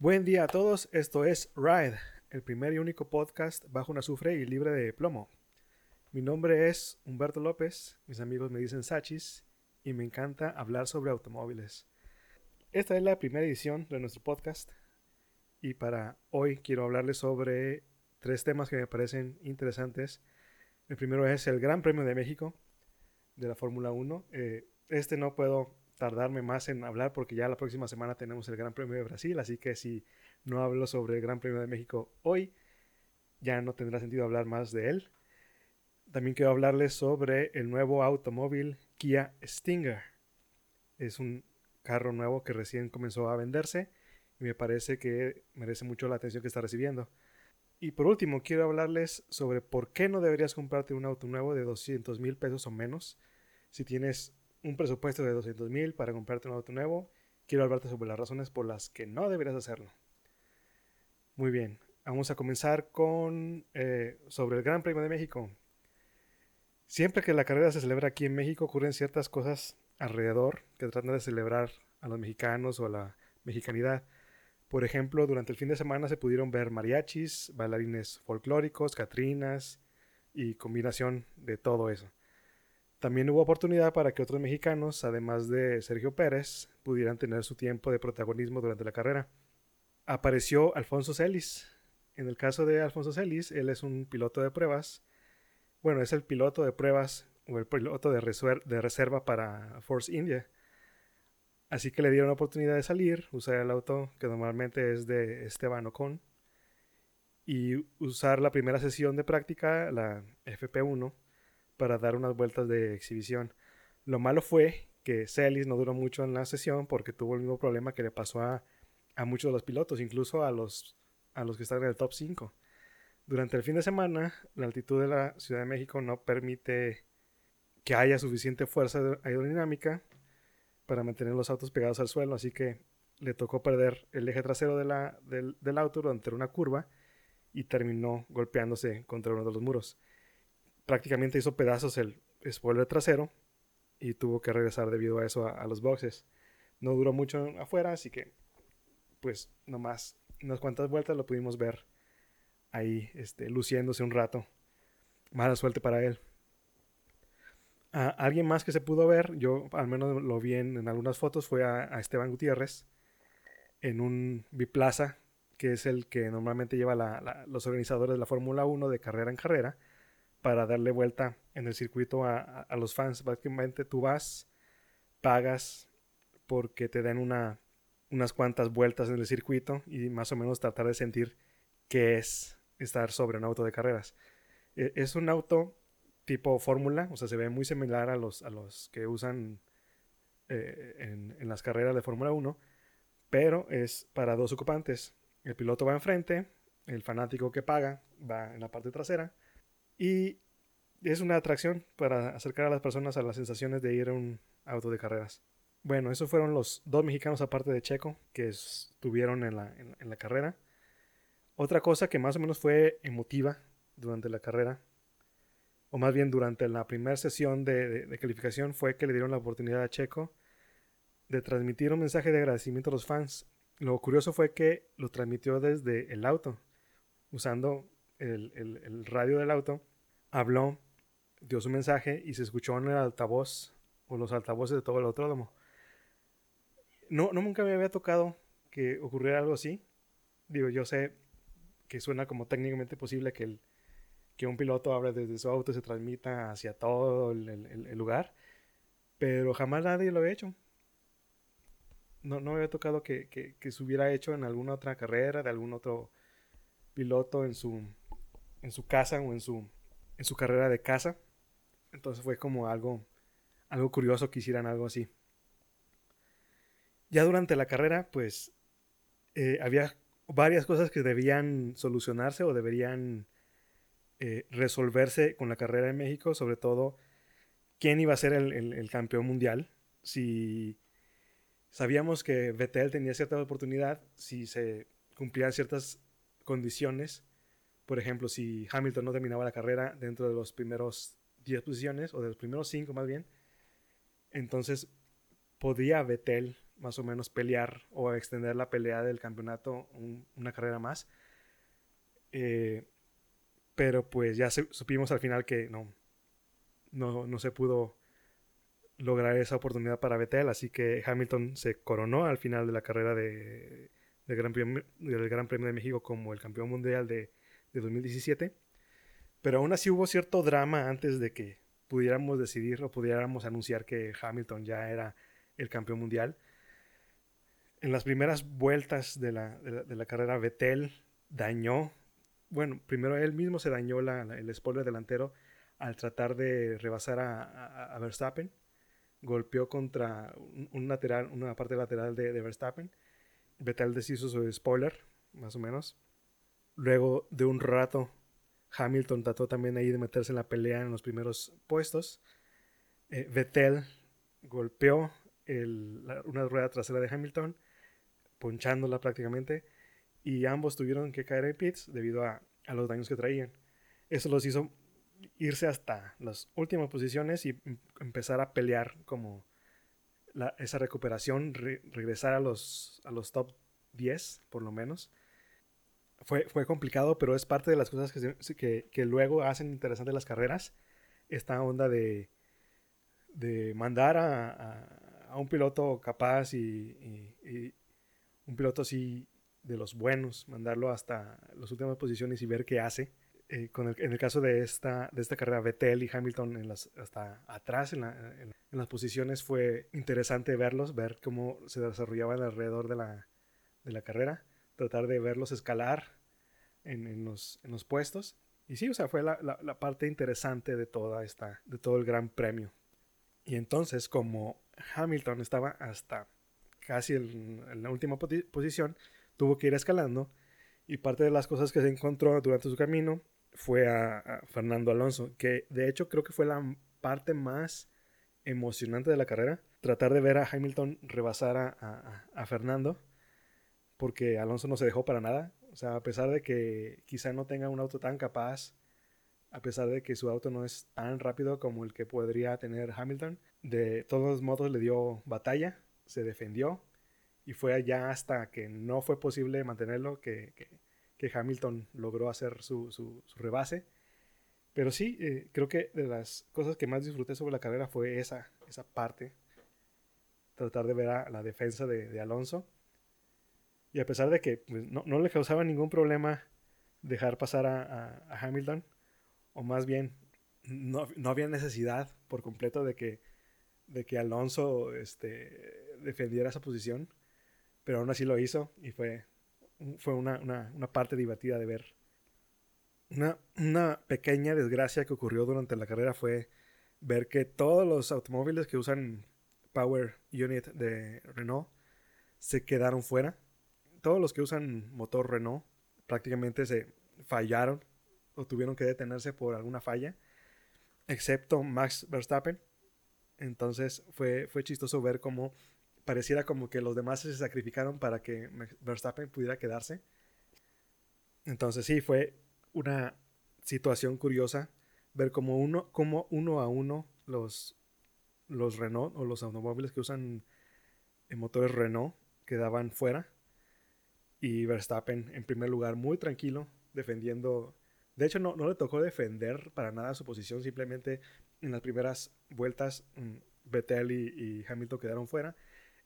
Buen día a todos, esto es Ride, el primer y único podcast bajo un azufre y libre de plomo. Mi nombre es Humberto López, mis amigos me dicen Sachis y me encanta hablar sobre automóviles. Esta es la primera edición de nuestro podcast y para hoy quiero hablarles sobre tres temas que me parecen interesantes. El primero es el Gran Premio de México de la Fórmula 1. Eh, este no puedo tardarme más en hablar porque ya la próxima semana tenemos el Gran Premio de Brasil, así que si no hablo sobre el Gran Premio de México hoy, ya no tendrá sentido hablar más de él. También quiero hablarles sobre el nuevo automóvil Kia Stinger. Es un carro nuevo que recién comenzó a venderse y me parece que merece mucho la atención que está recibiendo. Y por último, quiero hablarles sobre por qué no deberías comprarte un auto nuevo de 200 mil pesos o menos. Si tienes un presupuesto de 200 mil para comprarte un auto nuevo, quiero hablarte sobre las razones por las que no deberías hacerlo. Muy bien, vamos a comenzar con eh, sobre el Gran Premio de México. Siempre que la carrera se celebra aquí en México ocurren ciertas cosas alrededor que tratan de celebrar a los mexicanos o a la mexicanidad. Por ejemplo, durante el fin de semana se pudieron ver mariachis, bailarines folclóricos, catrinas y combinación de todo eso. También hubo oportunidad para que otros mexicanos, además de Sergio Pérez, pudieran tener su tiempo de protagonismo durante la carrera. Apareció Alfonso Celis. En el caso de Alfonso Celis, él es un piloto de pruebas bueno, es el piloto de pruebas o el piloto de, reserva para Force India. Así que le dieron la oportunidad de salir, usar el auto que normalmente es de Esteban Ocon, y usar la primera sesión de práctica, la FP1, para dar unas vueltas de exhibición. Lo malo fue que Celis no duró mucho en la sesión porque tuvo el mismo problema que le pasó a, muchos de los pilotos, incluso a los, a los que están en el top 5. Durante el fin de semana, la altitud de la Ciudad de México no permite que haya suficiente fuerza aerodinámica para mantener los autos pegados al suelo, así que le tocó perder el eje trasero del, auto durante una curva y terminó golpeándose contra uno de los muros. Prácticamente hizo pedazos el spoiler trasero y tuvo que regresar debido a eso a, a los boxes. No duró mucho afuera, así que pues nomás unas cuantas vueltas lo pudimos ver ahí este, luciéndose un rato. Mala suerte para él. alguien más que se pudo ver, yo al menos lo vi en, algunas fotos, fue a, Esteban Gutiérrez en un biplaza, que es el que normalmente lleva los organizadores de la Fórmula 1 de carrera en carrera, para darle vuelta en el circuito a, los fans. Básicamente tú vas, pagas porque te den una, unas cuantas vueltas en el circuito y más o menos tratar de sentir qué es estar sobre un auto de carreras. E, es un auto tipo fórmula, o sea, se ve muy similar a los, a los que usan eh, en, las carreras de Fórmula 1, pero es para dos ocupantes. El piloto va enfrente, el fanático que paga va en la parte trasera y es una atracción para acercar a las personas a las sensaciones de ir a un auto de carreras. Bueno, esos fueron los dos mexicanos aparte de Checo que estuvieron en la, en la carrera. Otra cosa que más o menos fue emotiva durante la carrera, o más bien durante la primera sesión de, calificación, fue que le dieron la oportunidad a Checo de transmitir un mensaje de agradecimiento a los fans. Lo curioso fue que lo transmitió desde el auto, usando el, radio del auto. Habló, dio su mensaje y se escuchó en el altavoz o los altavoces de todo el autódromo. No, no nunca me había tocado que ocurriera algo así. Digo, yo sé, que suena como técnicamente posible que, el, que un piloto hable desde su auto y se transmita hacia todo el, lugar, pero jamás nadie lo ha hecho. No, no me había tocado que, que, se hubiera hecho en alguna otra carrera de algún otro piloto en su, en su casa o en su, en su carrera de casa. Entonces fue como algo, algo curioso que hicieran algo así. Ya durante la carrera, pues eh, había varias cosas que debían solucionarse o deberían eh, resolverse con la carrera en México, sobre todo quién iba a ser el, campeón mundial. Si sabíamos que Vettel tenía cierta oportunidad, si se cumplían ciertas condiciones, por ejemplo, si Hamilton no terminaba la carrera dentro de los primeros 10 posiciones, o de los primeros 5 más bien, entonces podía Vettel más o menos pelear o extender la pelea del campeonato una carrera más. Eh, pero pues ya supimos al final que no, no, no, se pudo lograr esa oportunidad para Vettel, así que Hamilton se coronó al final de la carrera de, Gran Premio, del Gran Premio de México como el campeón mundial de, de 2017. Pero aún así hubo cierto drama antes de que pudiéramos decidir o pudiéramos anunciar que Hamilton ya era el campeón mundial. En las primeras vueltas de la, de la, carrera, Vettel dañó, bueno, primero él mismo se dañó el spoiler delantero al tratar de rebasar a, Verstappen. Golpeó contra un, lateral, una parte lateral de, de Verstappen. Vettel deshizo su spoiler, más o menos. Luego de un rato Hamilton trató también ahí de meterse en la pelea en los primeros puestos. Eh, Vettel golpeó una rueda trasera de Hamilton, ponchándola prácticamente, y ambos tuvieron que caer en pits debido a, los daños que traían. Eso los hizo irse hasta las últimas posiciones y em, empezar a pelear como esa recuperación, regresar a los, a los top 10 por lo menos fue, fue complicado, pero es parte de las cosas que, que, luego hacen interesantes las carreras. Esta onda de, de mandar a, a, un piloto capaz y, un piloto así de los buenos, mandarlo hasta las últimas posiciones y ver qué hace. Eh, en el caso de esta, de esta carrera, Vettel y Hamilton en las, hasta atrás en, las posiciones fue interesante verlos, ver cómo se desarrollaban alrededor de la, de la carrera tratar de verlos escalar en, los, puestos. Y sí, o sea, fue la, parte interesante de, toda esta, de todo el gran premio. Y entonces, como Hamilton estaba hasta casi en, la última posición, tuvo que ir escalando. Y parte de las cosas que se encontró durante su camino fue a, Fernando Alonso, que de hecho creo que fue la parte más emocionante de la carrera. Tratar de ver a Hamilton rebasar a Fernando porque Alonso no se dejó para nada. O sea, a pesar de que quizá no tenga un auto tan capaz, a pesar de que su auto no es tan rápido como el que podría tener Hamilton, de todos modos le dio batalla, se defendió y fue allá hasta que no fue posible mantenerlo que, que, Hamilton logró hacer su, su, rebase. Pero sí, eh, creo que de las cosas que más disfruté sobre la carrera fue esa, esa parte, tratar de ver a la defensa de, de Alonso y a pesar de que pues, no, no, le causaba ningún problema dejar pasar a, a, Hamilton, o más bien no, no, había necesidad por completo de que, de que Alonso este, defendiera esa posición, pero aún así lo hizo y fue, fue una, una, una parte divertida de ver. Una, una pequeña desgracia que ocurrió durante la carrera fue ver que todos los automóviles que usan Power Unit de Renault se quedaron fuera todos los que usan motor Renault prácticamente se fallaron o tuvieron que detenerse por alguna falla, excepto Max Verstappen. Entonces fue, fue chistoso ver cómo pareciera como que los demás se sacrificaron para que Verstappen pudiera quedarse. Entonces sí, fue una situación curiosa ver cómo uno, como uno a uno los, los Renault o los automóviles que usan motores Renault quedaban fuera y Verstappen en primer lugar muy tranquilo, defendiendo... De hecho, no, no le tocó defender para nada su posición, simplemente en las primeras vueltas mm, Vettel y, Hamilton quedaron fuera.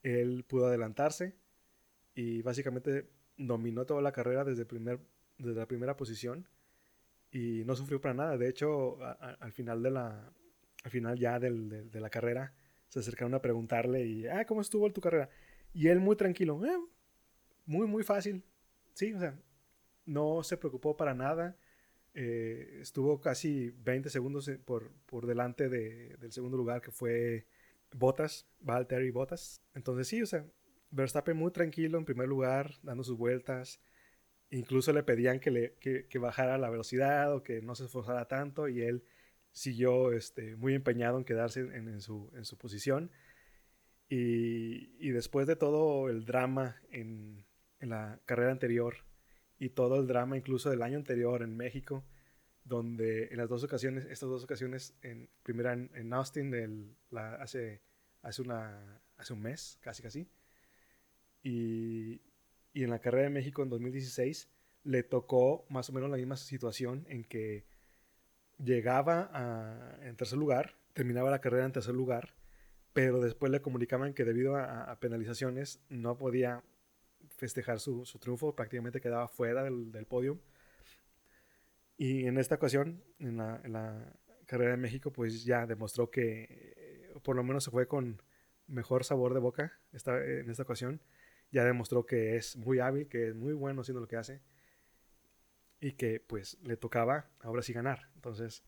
Él pudo adelantarse y básicamente dominó toda la carrera desde, primer, desde la primera posición y no sufrió para nada. De hecho, al final de la al final ya de, la carrera se acercaron a preguntarle y ah, ¿cómo estuvo tu carrera? Y él muy tranquilo, eh, muy, muy fácil. Sí, o sea, no se preocupó para nada. Eh, estuvo casi 20 segundos por, por delante de, del segundo lugar que fue Bottas, Valtteri Bottas. Entonces sí, o sea, Verstappen muy tranquilo en primer lugar, dando sus vueltas. Incluso le pedían que, le, que, que bajara la velocidad o que no se esforzara tanto y él siguió este, muy empeñado en quedarse en, en, su, en su posición. Y, y, después de todo el drama en, en la carrera anterior y todo el drama incluso del año anterior en México, donde en las dos ocasiones, estas dos ocasiones, en, primera en, Austin la, hace, hace, una, hace un mes, casi casi, y, y en la carrera de México en 2016 le tocó más o menos la misma situación en que llegaba a, en tercer lugar, terminaba la carrera en tercer lugar, pero después le comunicaban que debido a, penalizaciones no podía festejar su, triunfo, prácticamente quedaba fuera del, del, podio. Y en esta ocasión, en la, la, carrera de México, pues ya demostró que por lo menos se fue con mejor sabor de boca esta, en esta ocasión. Ya demostró que es muy hábil, que es muy bueno haciendo lo que hace y que pues le tocaba ahora sí ganar. Entonces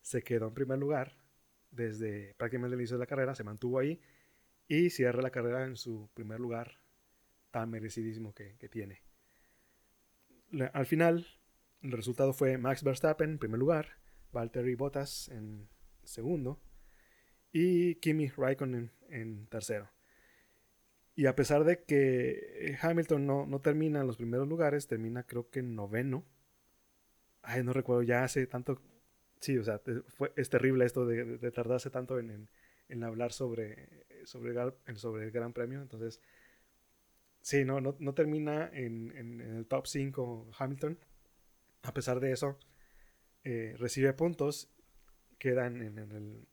se quedó en primer lugar desde prácticamente el inicio de la carrera, se mantuvo ahí y cierra la carrera en su primer lugar tan merecidísimo que, tiene. al final, el resultado fue Max Verstappen en primer lugar, Valtteri Bottas en segundo y Kimi Raikkonen en tercero. Y a pesar de que Hamilton no, no termina en los primeros lugares, termina creo que en noveno Ay, no recuerdo, ya hace tanto. Sí, o sea, fue, es terrible esto de, tardarse tanto en, en, hablar sobre, sobre, sobre el Gran Premio. Entonces, sí, no, no, termina en, en, el top 5 Hamilton. A pesar de eso, eh, recibe puntos, quedan en, el,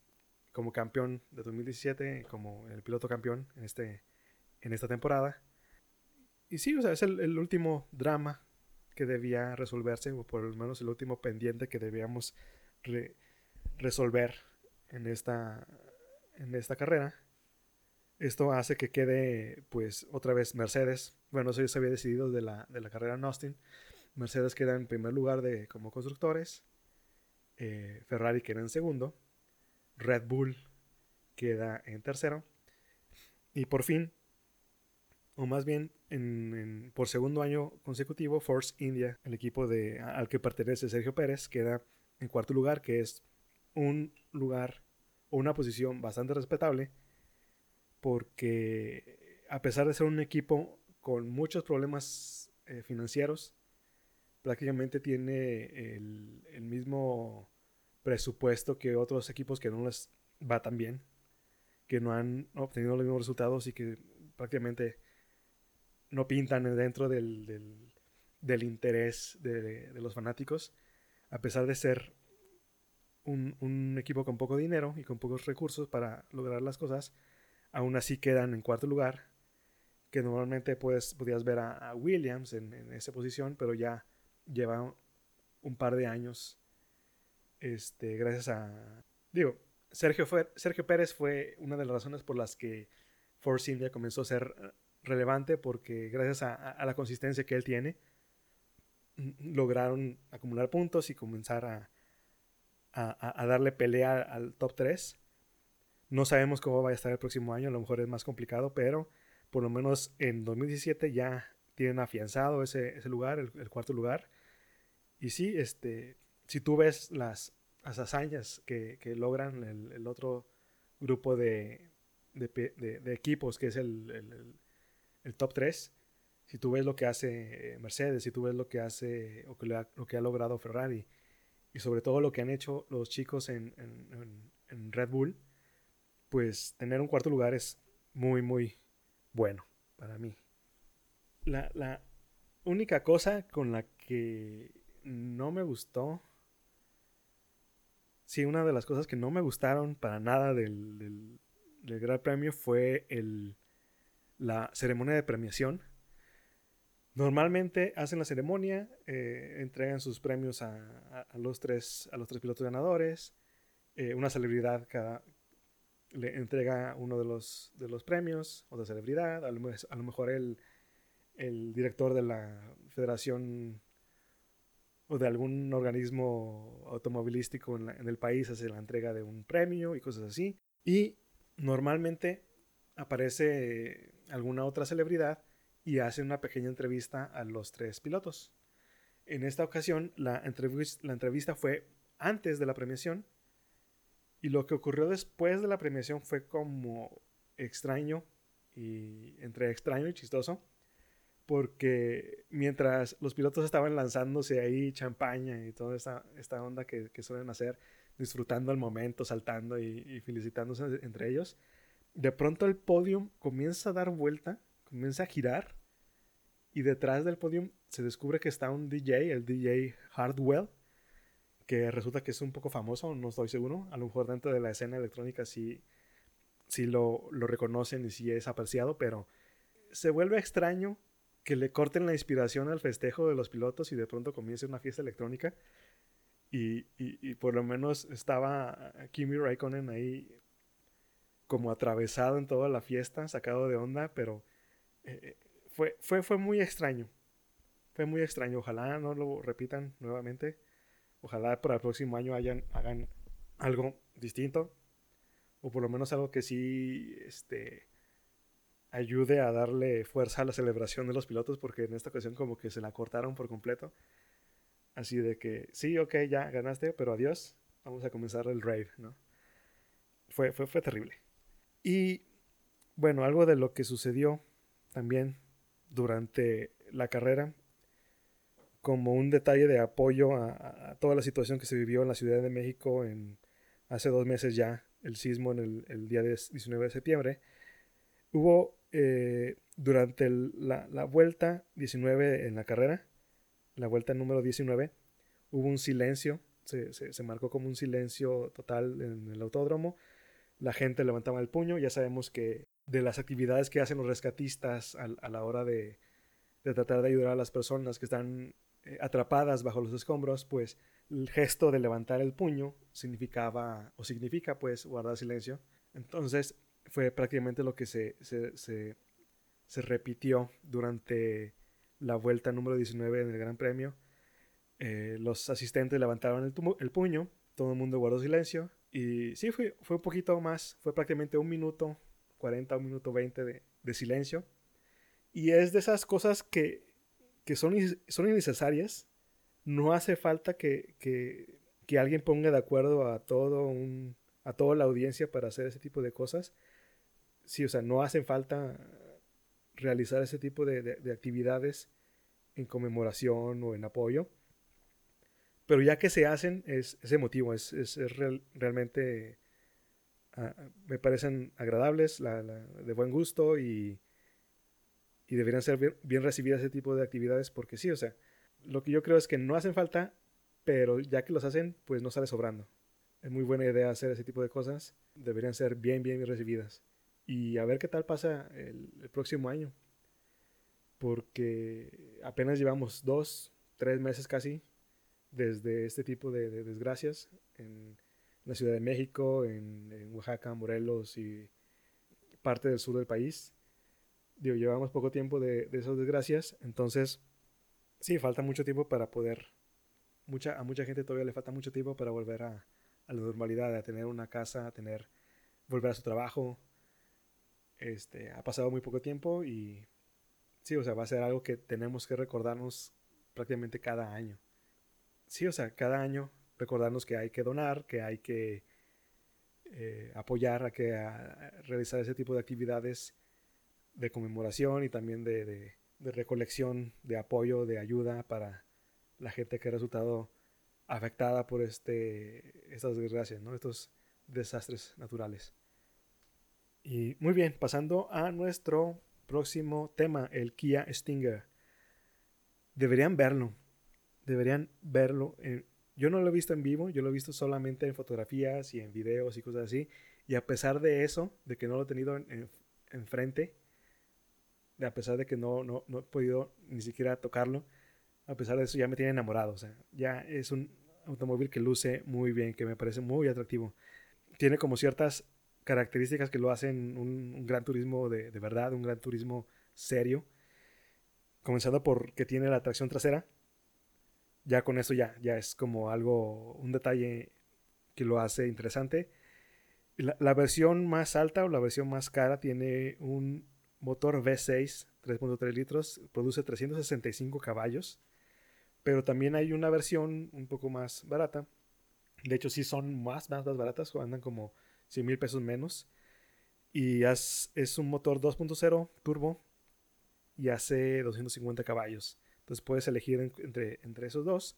como campeón de 2017, como el piloto campeón en, este, en esta temporada. Y sí, o sea, es el, el último drama que debía resolverse, o por lo menos el último pendiente que debíamos resolver en esta, en esta carrera. Esto hace que quede, pues, otra vez Mercedes. Bueno, eso ya se había decidido de la, de la carrera en Austin. Mercedes queda en primer lugar de, como constructores. Eh, Ferrari queda en segundo. Red Bull queda en tercero. Y por fin, o más bien por segundo año consecutivo, Force India, el equipo de, al que pertenece Sergio Pérez, queda en cuarto lugar, que es un lugar o una posición bastante respetable, porque a pesar de ser un equipo con muchos problemas eh, financieros, prácticamente tiene el, el, mismo presupuesto que otros equipos que no les va tan bien, que no han obtenido los mismos resultados y que prácticamente no pintan dentro del, del, interés de, los fanáticos, a pesar de ser un, equipo con poco dinero y con pocos recursos para lograr las cosas, aún así quedan en cuarto lugar, que normalmente puedes, podías ver a, Williams en, esa posición, pero ya lleva un par de años, este, gracias a, digo, Sergio, fue, Sergio Pérez fue una de las razones por las que Force India comenzó a ser relevante porque gracias a, la consistencia que él tiene, lograron acumular puntos y comenzar a, a, darle pelea al top 3. No sabemos cómo va a estar el próximo año, a lo mejor es más complicado, pero por lo menos en 2017 ya tienen afianzado ese, ese lugar, el, cuarto lugar. Y sí, este, si tú ves las, hazañas que, que logran el, otro grupo de, de, equipos, que es el, el top 3, si tú ves lo que hace Mercedes, si tú ves lo que hace o que lo que ha logrado Ferrari y sobre todo lo que han hecho los chicos en, en, Red Bull, pues tener un cuarto lugar es muy, muy bueno para mí. La, la única cosa con la que no me gustó, sí, una de las cosas que no me gustaron para nada del, del, Gran Premio fue el, la ceremonia de premiación. Normalmente hacen la ceremonia, eh, entregan sus premios a, los tres, a los tres pilotos ganadores. Eh, una celebridad cada, le entrega uno de los, de los premios, otra celebridad, a lo, a lo mejor el, el, director de la federación o de algún organismo automovilístico en, el país hace la entrega de un premio y cosas así. Y normalmente aparece alguna otra celebridad y hace una pequeña entrevista a los tres pilotos. En esta ocasión, la, la entrevista fue antes de la premiación y lo que ocurrió después de la premiación fue como extraño y entre extraño y chistoso porque mientras los pilotos estaban lanzándose ahí champaña y toda esta, esta onda que, suelen hacer, disfrutando el momento, saltando y felicitándose entre ellos, de pronto el podio comienza a dar vuelta comienza a girar y detrás del podium se descubre que está un DJ, el DJ Hardwell, que resulta que es un poco famoso, no estoy seguro. A lo mejor dentro de la escena electrónica sí, sí lo, lo reconocen y sí es apreciado, pero se vuelve extraño que le corten la inspiración al festejo de los pilotos y de pronto comience una fiesta electrónica. Y, y, por lo menos estaba Kimi Raikkonen ahí como atravesado en toda la fiesta, sacado de onda, pero eh, fue, fue, fue muy extraño. Fue muy extraño. Ojalá no lo repitan nuevamente. Ojalá para el próximo año hayan, hagan algo distinto. O por lo menos algo que sí este, ayude a darle fuerza a la celebración de los pilotos. Porque en esta ocasión como que se la cortaron por completo. Así de que, sí, ok, ya ganaste, pero adiós. Vamos a comenzar el rave, ¿no? Fue, fue, fue terrible. Y bueno, algo de lo que sucedió también durante la carrera como un detalle de apoyo a, toda la situación que se vivió en la Ciudad de México en hace dos meses ya, el sismo en el, día 19 de septiembre, hubo eh, durante la, vuelta 19 en la carrera, la vuelta número 19, hubo un silencio, se, se, marcó como un silencio total en el autódromo, la gente levantaba el puño, ya sabemos que de las actividades que hacen los rescatistas a, la hora de, de, tratar de ayudar a las personas que están eh, atrapadas bajo los escombros, pues el gesto de levantar el puño significaba o significa pues guardar silencio. Entonces fue prácticamente lo que se, se, se, repitió durante la vuelta número 19 en el Gran Premio. Eh, los asistentes levantaron el, el, puño, todo el mundo guardó silencio y sí, fue, fue un poquito más, fue prácticamente un minuto 40, un minuto 20 de, de silencio. Y es de esas cosas que que son, son innecesarias. No hace falta que, que, alguien ponga de acuerdo a todo a toda la audiencia para hacer ese tipo de cosas. Sí, o sea, no hace falta realizar ese tipo de, de, actividades en conmemoración o en apoyo. Pero ya que se hacen, es, es emotivo, es, es, realmente, ah, me parecen agradables, de buen gusto y, y deberían ser bien, recibidas ese tipo de actividades porque sí, o sea, lo que yo creo es que no hacen falta, pero ya que los hacen, pues no sale sobrando. Es muy buena idea hacer ese tipo de cosas, deberían ser bien, bien, recibidas. Y a ver qué tal pasa el, próximo año, porque apenas llevamos dos, tres meses casi desde este tipo de, desgracias en la Ciudad de México, en, en Oaxaca, Morelos y parte del sur del país digo, llevamos poco tiempo de, esas desgracias, entonces sí, falta mucho tiempo para poder, mucha, a mucha gente todavía le falta mucho tiempo para volver a, la normalidad, a tener una casa, a tener, volver a su trabajo. Este, ha pasado muy poco tiempo y sí, o sea, va a ser algo que tenemos que recordarnos prácticamente cada año. Sí, o sea, cada año recordarnos que hay que donar, que hay que eh, apoyar, a que realizar ese tipo de actividades de conmemoración y también de, recolección, de apoyo, de ayuda para la gente que ha resultado afectada por este, estas desgracias, ¿no? estos desastres naturales. Y muy bien, pasando a nuestro próximo tema, el Kia Stinger. Deberían verlo, deberían verlo. yo no lo he visto en vivo, yo lo he visto solamente en fotografías y en videos y cosas así. Y a pesar de eso, de que no lo he tenido enfrente, en, a pesar de que no, no, no he podido ni siquiera tocarlo, a pesar de eso ya me tiene enamorado. O sea, ya es un automóvil que luce muy bien, que me parece muy atractivo. Tiene como ciertas características que lo hacen un, gran turismo de, de, verdad, un gran turismo serio. Comenzando por que tiene la tracción trasera. Ya con eso ya, ya es como algo, un detalle que lo hace interesante. La, la versión más alta o la versión más cara tiene un motor V6 3.3 litros, produce 365 caballos, pero también hay una versión un poco más barata. De hecho, sí son más, más, más baratas, andan como 100 mil pesos menos. Y es, un motor 2.0 turbo y hace 250 caballos. Entonces puedes elegir entre, entre esos dos,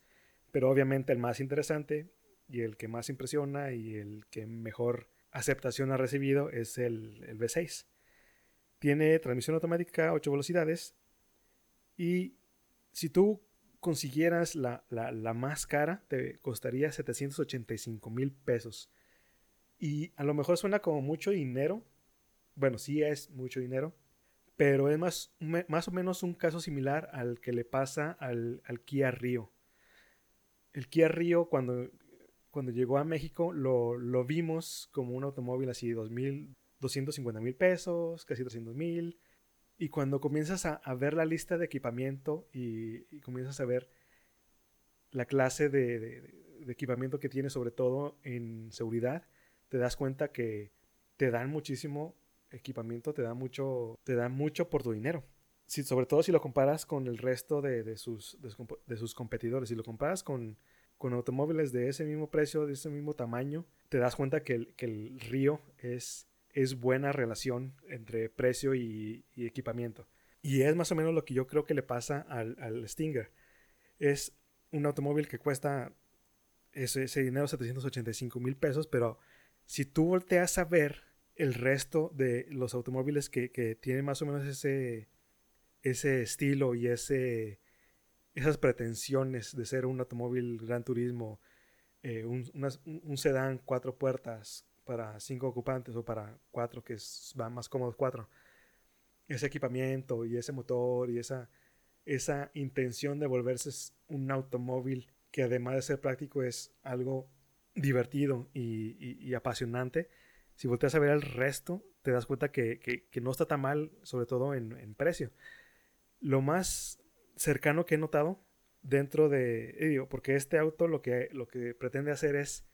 pero obviamente el más interesante y el que más impresiona y el que mejor aceptación ha recibido es el, el V6 Tiene transmisión automática 8 velocidades. Y si tú consiguieras la, la, más cara, te costaría 785 mil pesos. Y a lo mejor suena como mucho dinero. Bueno, sí es mucho dinero. Pero es más, más o menos un caso similar al que le pasa al, Kia Rio. El Kia Rio, cuando, cuando llegó a México, lo, lo vimos como un automóvil así, 2.000, 250 mil pesos, casi 300 mil. Y cuando comienzas a, ver la lista de equipamiento y, comienzas a ver la clase de, equipamiento que tiene, sobre todo en seguridad, te das cuenta que te dan muchísimo equipamiento, te da mucho, te da mucho por tu dinero. Sobre todo si lo comparas con el resto de, sus, de, sus competidores. Si lo comparas con, con, automóviles de ese mismo precio, de ese mismo tamaño, te das cuenta que el Río es es buena relación entre precio y, equipamiento. Y es más o menos lo que yo creo que le pasa al, Stinger. Es un automóvil que cuesta ese, dinero, 785 mil pesos, pero si tú volteas a ver el resto de los automóviles que, tienen más o menos ese, ese estilo y ese, esas pretensiones de ser un automóvil gran turismo, eh, un sedán cuatro puertas para cinco ocupantes o para cuatro, que es, van más cómodos cuatro. Ese equipamiento y ese motor y esa, esa intención de volverse un automóvil que además de ser práctico es algo divertido y, apasionante. Si volteas a ver el resto, te das cuenta que, no está tan mal, sobre todo en, precio. Lo más cercano que he notado dentro de, porque este auto lo que, lo que pretende hacer es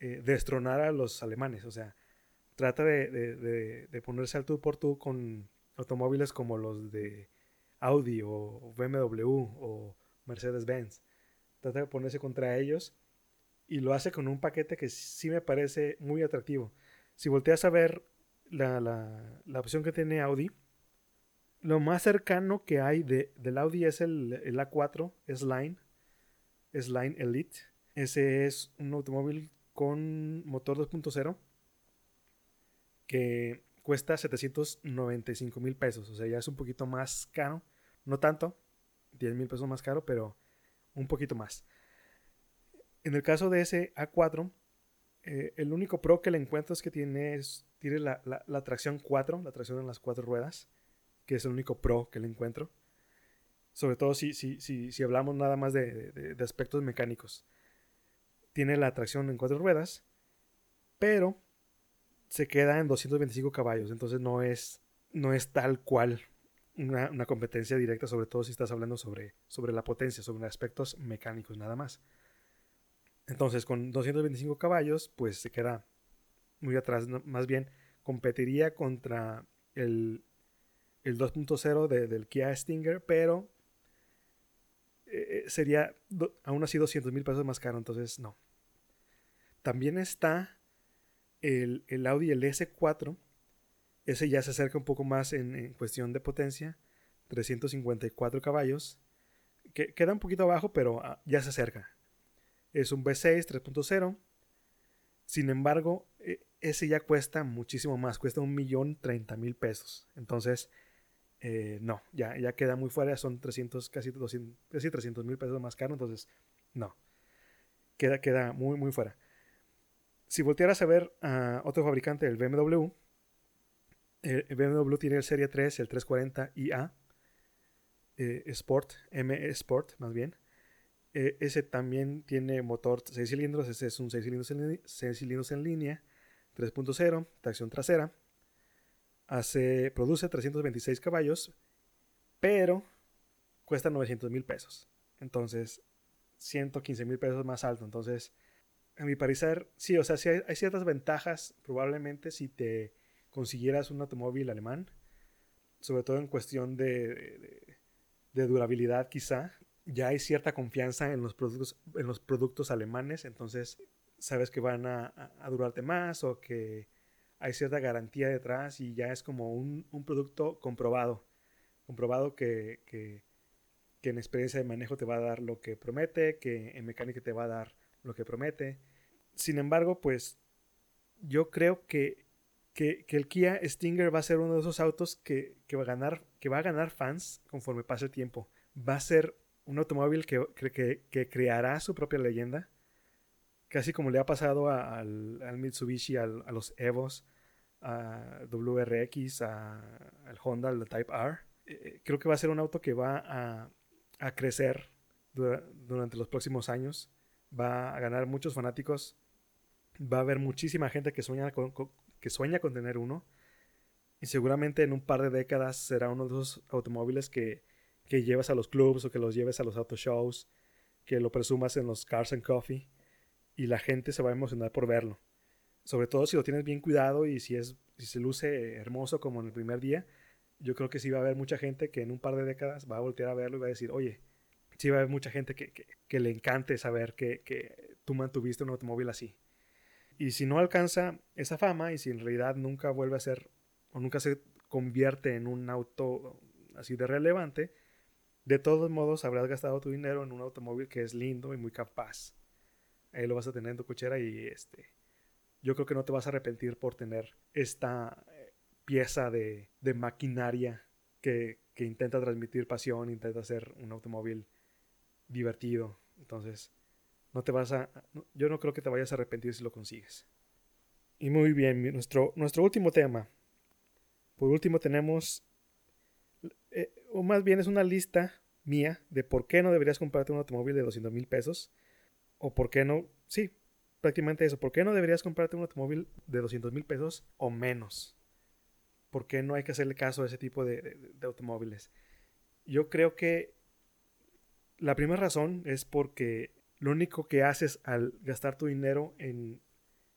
eh, destronar a los alemanes. O sea, trata de, ponerse al tú por tú con automóviles como los de Audi o BMW o Mercedes-Benz. Trata de ponerse contra ellos y lo hace con un paquete que sí me parece muy atractivo. Si volteas a ver la, la, opción que tiene Audi, lo más cercano que hay de, del Audi es el, el A4 S-Line, S-Line Elite. Ese es un automóvil con motor 2.0 que cuesta 795 mil pesos. O sea, ya es un poquito más caro. No tanto, 10 mil pesos más caro, pero un poquito más. En el caso de ese A4, eh, el único pro que le encuentro es que tiene, tiene la, la, tracción 4, la tracción en las cuatro ruedas, que es el único pro que le encuentro. Sobre todo si, si, si, si hablamos nada más de aspectos mecánicos tiene la tracción en cuatro ruedas, pero se queda en 225 caballos, entonces no es, no es tal cual una, competencia directa, sobre todo si estás hablando sobre, sobre la potencia, sobre aspectos mecánicos nada más. Entonces con 225 caballos, pues se queda muy atrás, más bien competiría contra el, el 2.0 del Kia Stinger, pero eh, eh, sería aún así 200 mil pesos más caro, entonces no. También está el, Audi el S4, ese ya se acerca un poco más en, cuestión de potencia, 354 caballos, que queda un poquito abajo, pero ah, ya se acerca. Es un V6 3.0, sin embargo, e, ese ya cuesta muchísimo más, cuesta un millón treinta mil pesos. Entonces, eh, no, ya, ya queda muy fuera, son 300, casi 200, casi 300 mil pesos más caro, entonces no, queda, queda muy, muy fuera. Si voltearas a ver a otro fabricante, el BMW, el BMW tiene el Serie 3, el 340 IA, eh, Sport, M Sport más bien. Eh, ese también tiene motor 6 cilindros, ese es un 6 cilindros en, 6 cilindros en línea, 3.0, tracción trasera produce 326 caballos, pero cuesta 900 mil pesos. Entonces, 115 mil pesos más alto. Entonces, a mi parecer, sí, o sea, sí hay, ciertas ventajas probablemente si te consiguieras un automóvil alemán, sobre todo en cuestión de, de, durabilidad quizá. Ya hay cierta confianza en los productos, en los productos alemanes, entonces sabes que van a durarte más o que hay cierta garantía detrás y ya es como un, producto comprobado. Comprobado que, que, en experiencia de manejo te va a dar lo que promete, que en mecánica te va a dar lo que promete. Sin embargo, pues yo creo que, que, el Kia Stinger va a ser uno de esos autos que, va a ganar, que va a ganar fans conforme pase el tiempo. Va a ser un automóvil que, que creará su propia leyenda. Casi como le ha pasado al, Mitsubishi, a los Evos, a WRX, al Honda, al Type R. Eh, eh, creo que va a ser un auto que va a, a crecer durante los próximos años. Va a ganar muchos fanáticos. Va a haber muchísima gente que sueña con, que sueña con tener uno. Y seguramente en un par de décadas será uno de esos automóviles que, que llevas a los clubs o que los lleves a los auto shows, que lo presumas en los Cars and Coffee y la gente se va a emocionar por verlo. Sobre todo si lo tienes bien cuidado y si, es, si se luce hermoso como en el primer día, yo creo que sí va a haber mucha gente que en un par de décadas va a voltear a verlo y va a decir, oye, sí va a haber mucha gente que, que, le encante saber que, que tú mantuviste un automóvil así. Y si no alcanza esa fama y si en realidad nunca vuelve a ser o nunca se convierte en un auto así de relevante, de todos modos habrás gastado tu dinero en un automóvil que es lindo y muy capaz. Ahí lo vas a tener en tu cochera y este yo creo que no te vas a arrepentir por tener esta eh, pieza de, de maquinaria que, que, intenta transmitir pasión, intenta hacer un automóvil divertido. Entonces, no te vas a, yo no creo que te vayas a arrepentir si lo consigues. Y muy bien, nuestro, nuestro último tema. Por último tenemos, eh, o más bien es una lista mía de por qué no deberías comprarte un automóvil de 200 mil pesos. O por qué no, sí, prácticamente eso. ¿Por qué no deberías comprarte un automóvil de 200 mil pesos o menos? ¿Por qué no hay que hacerle caso a ese tipo de, automóviles? Yo creo que la primera razón es porque lo único que haces al gastar tu dinero en,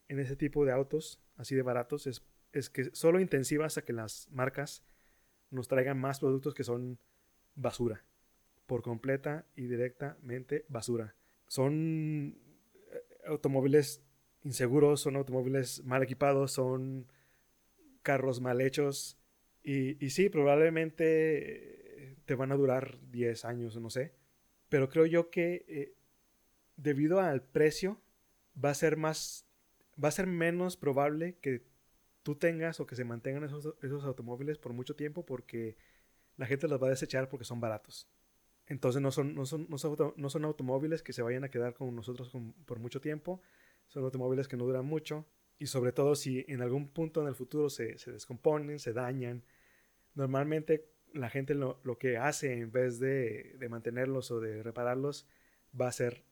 ese tipo de autos, así de baratos, es, es que solo intensivas a que las marcas nos traigan más productos que son basura. Por completa y directamente basura. Son automóviles inseguros, son automóviles mal equipados, son carros mal hechos. Y, sí, probablemente te van a durar 10 años, no sé. Pero creo yo que eh, debido al precio, va a ser más, va a ser menos probable que tú tengas o que se mantengan esos automóviles por mucho tiempo porque la gente los va a desechar porque son baratos. Entonces no son, no son, no son, automóviles que se vayan a quedar con nosotros por mucho tiempo, son automóviles que no duran mucho y sobre todo si en algún punto en el futuro se, se descomponen, se dañan. Normalmente la gente lo, lo que hace en vez de, de mantenerlos o de repararlos va a ser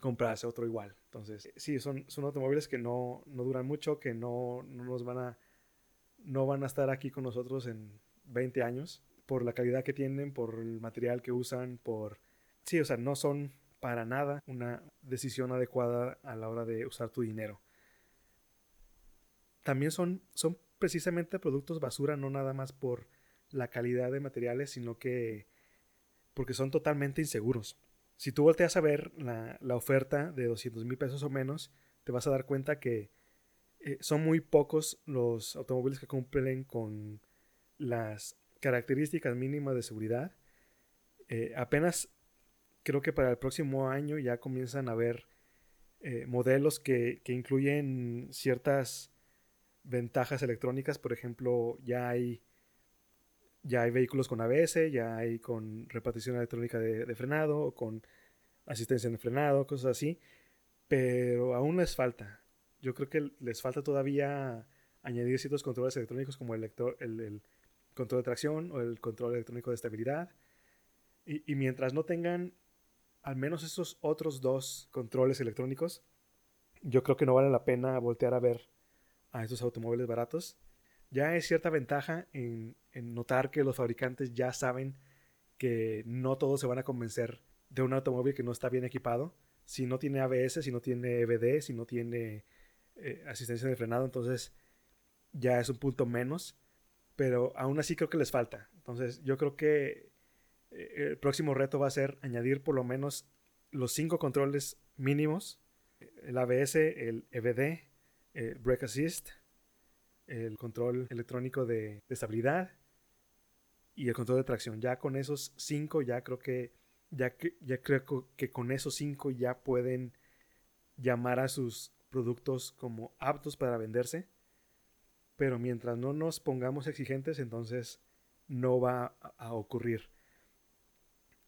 comprarse otro igual. Entonces, sí, son, son automóviles que no, no duran mucho, que no, no, nos van a, no van a estar aquí con nosotros en 20 años por la calidad que tienen, por el material que usan, por... Sí, o sea, no son para nada una decisión adecuada a la hora de usar tu dinero. También son, son precisamente productos basura, no nada más por la calidad de materiales, sino que porque son totalmente inseguros si tú volteas a ver la, oferta de 200 mil pesos o menos, te vas a dar cuenta que eh, son muy pocos los automóviles que cumplen con las características mínimas de seguridad. Eh, apenas creo que para el próximo año ya comienzan a haber eh, modelos que, que, incluyen ciertas ventajas electrónicas. Por ejemplo, ya hay ya hay vehículos con ABS, ya hay con repartición electrónica de, frenado, con asistencia en frenado, cosas así, pero aún les falta. Yo creo que les falta todavía añadir ciertos controles electrónicos como el, el, control de tracción o el control electrónico de estabilidad. Y, mientras no tengan al menos esos otros dos controles electrónicos, yo creo que no vale la pena voltear a ver a esos automóviles baratos ya hay cierta ventaja en, notar que los fabricantes ya saben que no todos se van a convencer de un automóvil que no está bien equipado. Si no tiene ABS, si no tiene EBD, si no tiene eh, asistencia de frenado, entonces ya es un punto menos. Pero aún así creo que les falta. Entonces yo creo que eh, el próximo reto va a ser añadir por lo menos los cinco controles mínimos. El ABS, el EBD, el Brake Assist, el control electrónico de, estabilidad y el control de tracción. Ya con esos cinco, ya creo que ya, que, ya creo que con esos cinco ya pueden llamar a sus productos como aptos para venderse. Pero mientras no nos pongamos exigentes, entonces no va a, ocurrir.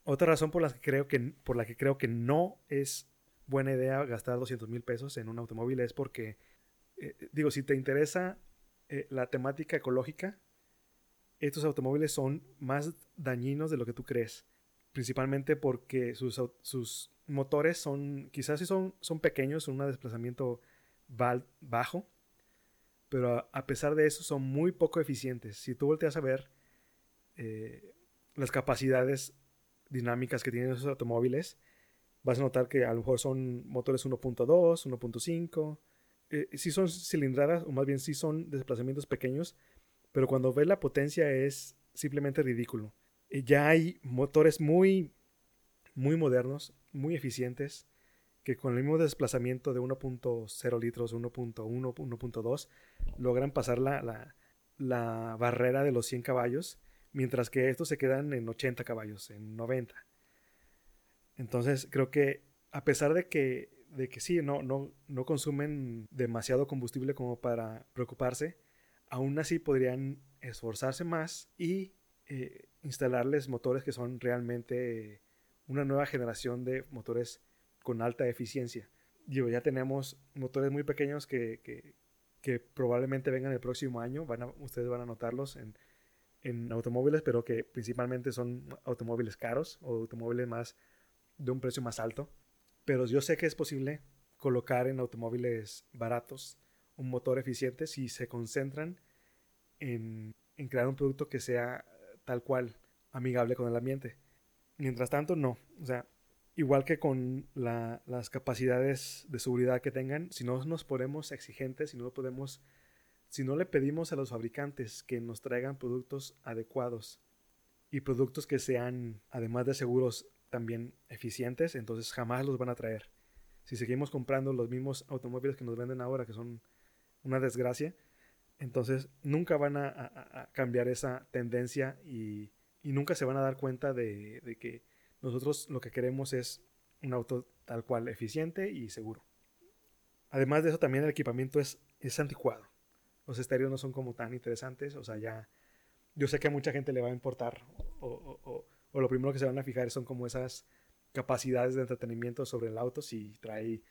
Otra razón por la que creo que, por la que, creo que no es buena idea gastar 200 mil pesos en un automóvil es porque, eh, digo, si te interesa eh, la temática ecológica, estos automóviles son más dañinos de lo que tú crees. Principalmente porque sus, sus motores son, quizás sí son, son pequeños, son un desplazamiento bajo, pero a, pesar de eso son muy poco eficientes. Si tú volteas a ver eh, las capacidades dinámicas que tienen esos automóviles, vas a notar que a lo mejor son motores 1.2, 1.5, eh, sí son cilindradas, o más bien sí son desplazamientos pequeños, pero cuando ves la potencia es simplemente ridículo. ya hay motores muy, muy modernos, muy eficientes, que con el mismo desplazamiento de 1.0 litros, 1.1, 1.2, logran pasar la, la, barrera de los 100 caballos, mientras que estos se quedan en 80 caballos, en 90. Entonces creo que a pesar de que, de que sí, no, no, no consumen demasiado combustible como para preocuparse, aún así podrían esforzarse más y eh, instalarles motores que son realmente una nueva generación de motores con alta eficiencia. Digo, ya tenemos motores muy pequeños que, probablemente vengan el próximo año. Van a, ustedes van a notarlos en, en, automóviles, pero que principalmente son automóviles caros o automóviles más de un precio más alto. Pero yo sé que es posible colocar en automóviles baratos un motor eficiente si se concentran en, en crear un producto que sea tal cual amigable con el ambiente. Mientras tanto, no. O sea, igual que con las capacidades de seguridad que tengan, si no nos ponemos exigentes, si no podemos, si no le pedimos a los fabricantes que nos traigan productos adecuados y productos que sean, además de seguros, también eficientes, entonces jamás los van a traer. Si seguimos comprando los mismos automóviles que nos venden ahora, que son una desgracia, entonces nunca van a, cambiar esa tendencia y, nunca se van a dar cuenta de, que nosotros lo que queremos es un auto tal cual eficiente y seguro. Además de eso, también el equipamiento es, es anticuado. Los estéreos no son como tan interesantes. O sea, ya. Yo sé que a mucha gente le va a importar. O, o lo primero que se van a fijar son como esas capacidades de entretenimiento sobre el auto. Si trae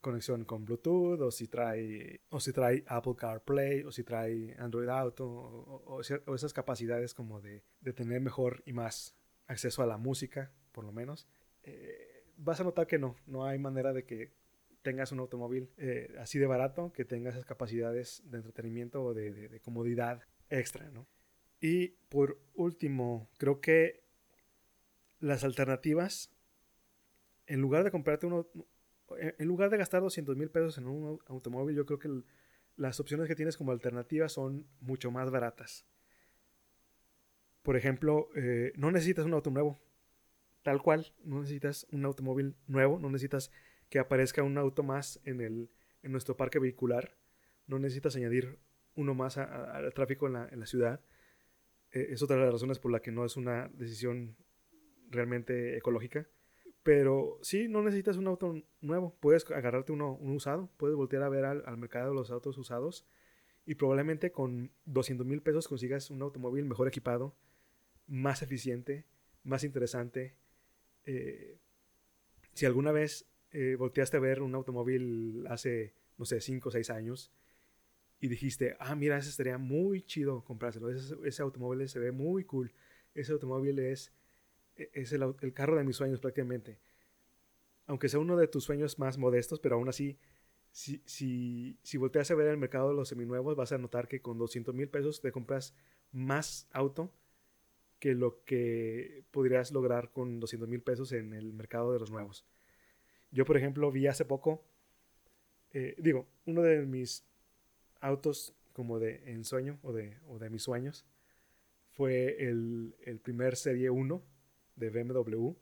conexión con Bluetooth, o si trae, o si trae Apple CarPlay, o si trae Android Auto, o, esas capacidades como de, de, tener mejor y más acceso a la música, por lo menos. Eh, vas a notar que no, no hay manera de que tengas un automóvil eh, así de barato que tenga esas capacidades de entretenimiento o de, de, comodidad extra, ¿no? Y por último, creo que las alternativas, en lugar de comprarte uno, en lugar de gastar 200 mil pesos en un automóvil, yo creo que las opciones que tienes como alternativa son mucho más baratas. Por ejemplo, eh, no necesitas un auto nuevo, tal cual, no necesitas un automóvil nuevo, no necesitas que aparezca un auto más en, el, en nuestro parque vehicular, no necesitas añadir uno más al tráfico en la, en la ciudad. Eh, es otra de las razones por la que no es una decisión realmente ecológica. Pero sí, no necesitas un auto nuevo. Puedes agarrarte uno, un usado. Puedes voltear a ver al, mercado de los autos usados. Y probablemente con 200 mil pesos consigas un automóvil mejor equipado, más eficiente, más interesante. Eh, si alguna vez eh, volteaste a ver un automóvil hace, no sé, 5 o 6 años y dijiste, ah, mira, ese sería muy chido comprárselo. Ese, ese automóvil se ve muy cool. Ese automóvil es e-, es el, carro de mis sueños prácticamente. Aunque sea uno de tus sueños más modestos, pero aún así, si, si, si volteas a ver el mercado de los seminuevos, vas a notar que con 200 mil pesos te compras más auto que lo que podrías lograr con 200 mil pesos en el mercado de los nuevos. Yo, por ejemplo, vi hace poco, eh, digo, uno de mis autos como de ensueño o de, o de mis sueños fue el, el primer Serie 1 de BMW.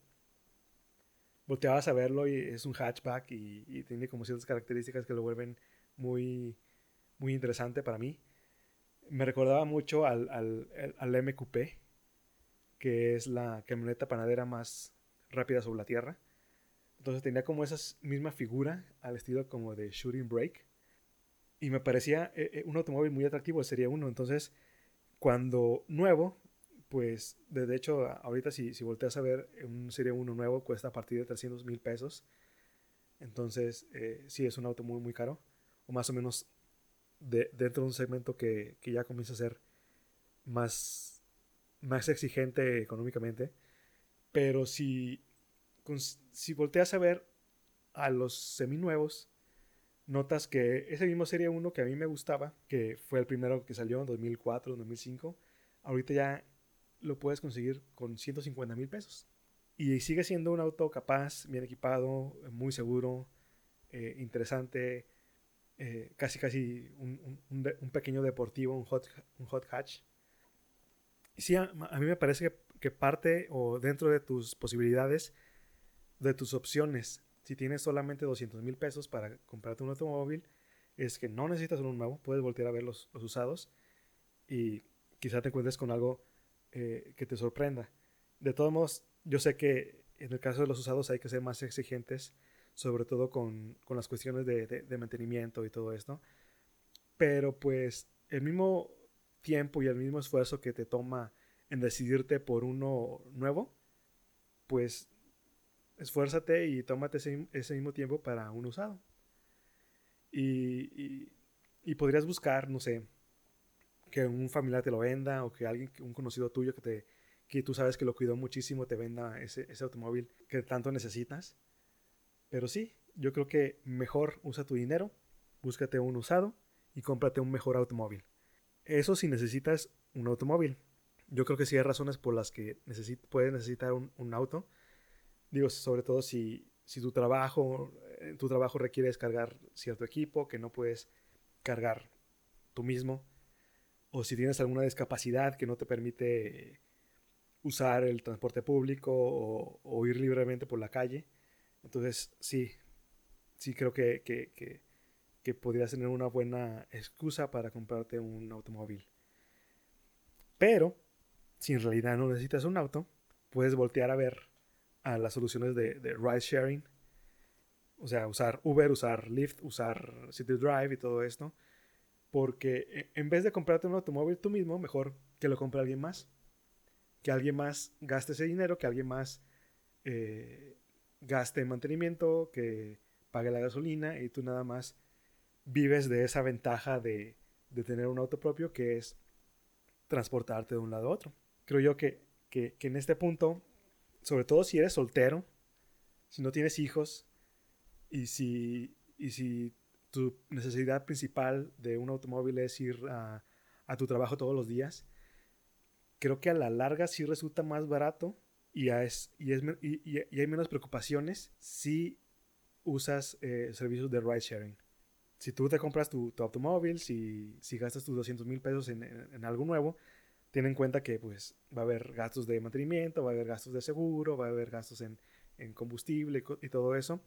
Volteabas a verlo y es un hatchback y, tiene como ciertas características que lo vuelven muy, muy interesante para mí. Me recordaba mucho al, al, al MQP, que es la camioneta panadera más rápida sobre la Tierra. Entonces tenía como esa misma figura al estilo como de Shooting Brake. Y me parecía eh, eh, un automóvil muy atractivo, sería uno. Entonces, cuando nuevo, pues de hecho, ahorita si, si volteas a ver un Serie 1 nuevo, cuesta a partir de 300 mil pesos. Entonces, eh, sí, es un auto muy, muy caro. O más o menos de, dentro de un segmento que, que, ya comienza a ser más, más exigente económicamente. Pero si, si volteas a ver a los seminuevos, notas que ese mismo Serie 1 que a mí me gustaba, que fue el primero que salió en 2004, 2005, ahorita ya lo puedes conseguir con 150 mil pesos. Y sigue siendo un auto capaz, bien equipado, muy seguro, eh, interesante, eh, casi casi un, un, pequeño deportivo, un hot, un hot hatch. Sí, a, mí me parece que, que, parte o dentro de tus posibilidades, de tus opciones, si tienes solamente 200 mil pesos para comprarte un automóvil, es que no necesitas uno nuevo, puedes voltear a ver los, los usados y quizá te encuentres con algo eh, que te sorprenda. De todos modos, yo sé que en el caso de los usados hay que ser más exigentes, sobre todo con, con las cuestiones de, de, mantenimiento y todo esto. Pero pues el mismo tiempo y el mismo esfuerzo que te toma en decidirte por uno nuevo, pues esfuérzate y tómate ese, mismo tiempo para un usado. Y, podrías buscar, no sé, que un familiar te lo venda o que alguien, un conocido tuyo que, te, que tú sabes que lo cuidó muchísimo te venda ese, ese automóvil que tanto necesitas. Pero sí, yo creo que mejor usa tu dinero, búscate un usado y cómprate un mejor automóvil. Eso si necesitas un automóvil. Yo creo que sí hay razones por las que puedes necesitar un, un, auto. Digo, sobre todo si, si tu trabajo, eh, tu trabajo requiere descargar cierto equipo que no puedes cargar tú mismo o si tienes alguna discapacidad que no te permite usar el transporte público o, ir libremente por la calle. Entonces, sí, sí creo que, que, que, que, podrías tener una buena excusa para comprarte un automóvil. Pero, si en realidad no necesitas un auto, puedes voltear a ver a las soluciones de, de ride sharing. O sea, usar Uber, usar Lyft, usar City Drive y todo esto porque e, en vez de comprarte un automóvil tú mismo, mejor que lo compre alguien más. Que alguien más gaste ese dinero, que alguien más eh, gaste en mantenimiento, que pague la gasolina y tú nada más vives de esa ventaja de, de tener un auto propio que es transportarte de un lado a otro. Creo yo que, que, que en este punto, sobre todo si eres soltero, si no tienes hijos y si, y si tu necesidad principal de un automóvil es ir a, tu trabajo todos los días, creo que a la larga sí resulta más barato y, es, y, es, y, hay menos preocupaciones si usas eh, servicios de ride sharing. Si tú te compras tu, automóvil, si, si, gastas tus 200 mil pesos en, en, algo nuevo, ten en cuenta que pues, va a haber gastos de mantenimiento, va a haber gastos de seguro, va a haber gastos en, en combustible y todo eso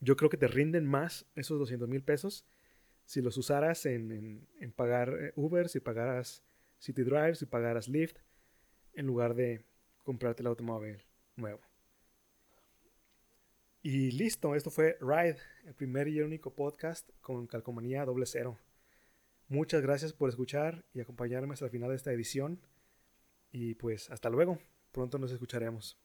yo creo que te rinden más esos 200 mil pesos si los usaras en, pagar Uber, si pagaras City Drive, si pagaras Lyft, en lugar de comprarte el automóvil nuevo. Y listo, esto fue Ride, el primer y único podcast con Calcomanía doble cero. Muchas gracias por escuchar y acompañarme hasta el final de esta edición. Y pues hasta luego, pronto nos escucharemos.